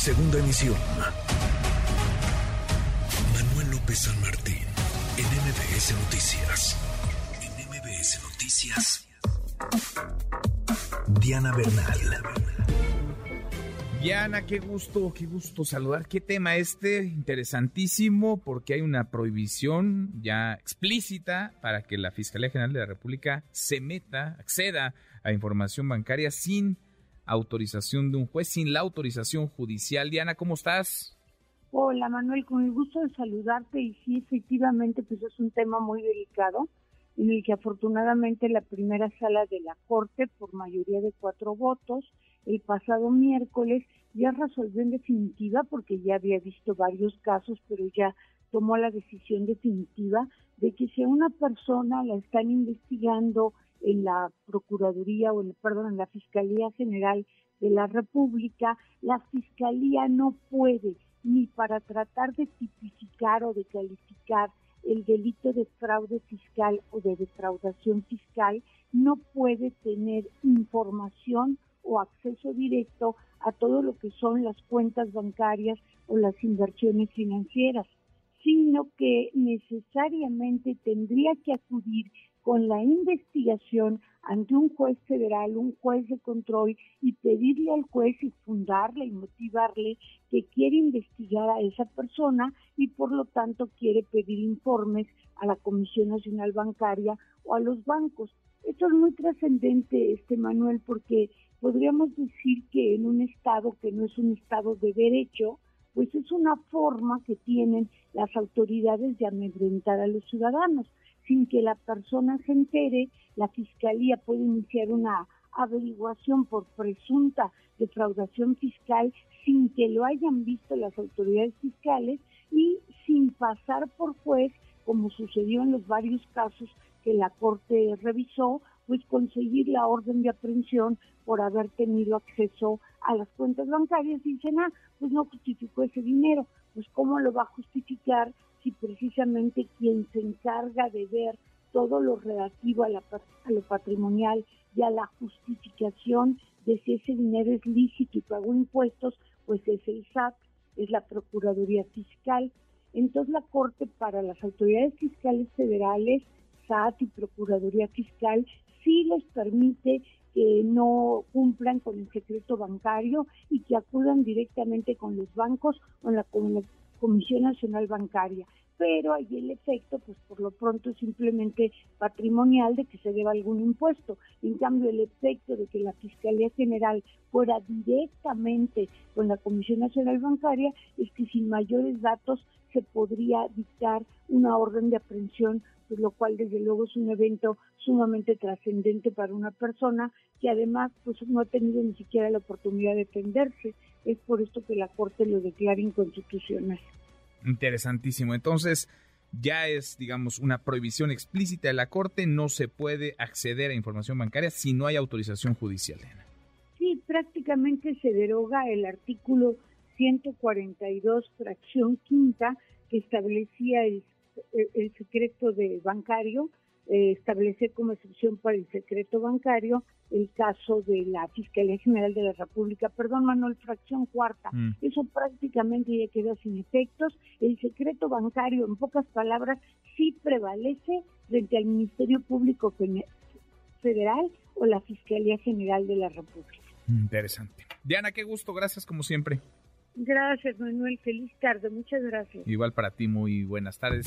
Segunda emisión. Manuel López San Martín, en MBS Noticias. En MBS Noticias. Diana Bernal. Diana, qué gusto, qué gusto saludar. Qué tema este, interesantísimo, porque hay una prohibición ya explícita para que la Fiscalía General de la República se meta, acceda a información bancaria sin autorización de un juez, sin la autorización judicial. Diana, ¿cómo estás? Hola Manuel, con el gusto de saludarte y sí, efectivamente, pues es un tema muy delicado en el que afortunadamente la primera sala de la Corte, por mayoría de cuatro votos, el pasado miércoles ya resolvió en definitiva, porque ya había visto varios casos, pero ya tomó la decisión definitiva de que si a una persona la están investigando en la Procuraduría o en, perdón, en la Fiscalía General de la República, la Fiscalía no puede ni para tratar de tipificar o de calificar el delito de fraude fiscal o de defraudación fiscal, no puede tener información o acceso directo a todo lo que son las cuentas bancarias o las inversiones financieras, sino que necesariamente tendría que acudir con la investigación ante un juez federal, un juez de control y pedirle al juez y fundarle y motivarle que quiere investigar a esa persona y por lo tanto quiere pedir informes a la Comisión Nacional Bancaria o a los bancos. Esto es muy trascendente, este Manuel, porque podríamos decir que en un Estado que no es un Estado de derecho, pues es una forma que tienen las autoridades de amedrentar a los ciudadanos. Sin que la persona se entere, la Fiscalía puede iniciar una averiguación por presunta defraudación fiscal sin que lo hayan visto las autoridades fiscales y sin pasar por juez, como sucedió en los varios casos que la Corte revisó, pues conseguir la orden de aprehensión por haber tenido acceso a las cuentas bancarias y dicen, ah, pues no justificó ese dinero. Pues cómo lo va a justificar si precisamente quien se encarga de ver todo lo relativo a, la, a lo patrimonial y a la justificación de si ese dinero es lícito y pagó impuestos, pues es el SAT, es la Procuraduría Fiscal. Entonces la Corte para las autoridades fiscales federales, SAT y Procuraduría Fiscal, sí les permite que no cumplan con el secreto bancario y que acudan directamente con los bancos o con la, Comisión Nacional Bancaria. Pero hay el efecto, pues por lo pronto simplemente patrimonial de que se deba algún impuesto. En cambio, el efecto de que la Fiscalía General fuera directamente con la Comisión Nacional Bancaria es que sin mayores datos se podría dictar una orden de aprehensión pues, lo cual desde luego es un evento sumamente trascendente para una persona que además pues no ha tenido ni siquiera la oportunidad de defenderse. Es por esto que la Corte lo declara inconstitucional. Interesantísimo. Entonces, ya es, digamos, una prohibición explícita de la Corte, no se puede acceder a información bancaria si no hay autorización judicial. Sí, prácticamente se deroga el artículo 142, fracción quinta, que establecía el el secreto de bancario, eh, establecer como excepción para el secreto bancario el caso de la Fiscalía General de la República, perdón Manuel, fracción cuarta. Mm. Eso prácticamente ya quedó sin efectos. El secreto bancario, en pocas palabras, sí prevalece frente al Ministerio Público Federal o la Fiscalía General de la República. Interesante. Diana, qué gusto, gracias como siempre. Gracias, Manuel. Feliz tarde. Muchas gracias. Igual para ti, muy buenas tardes.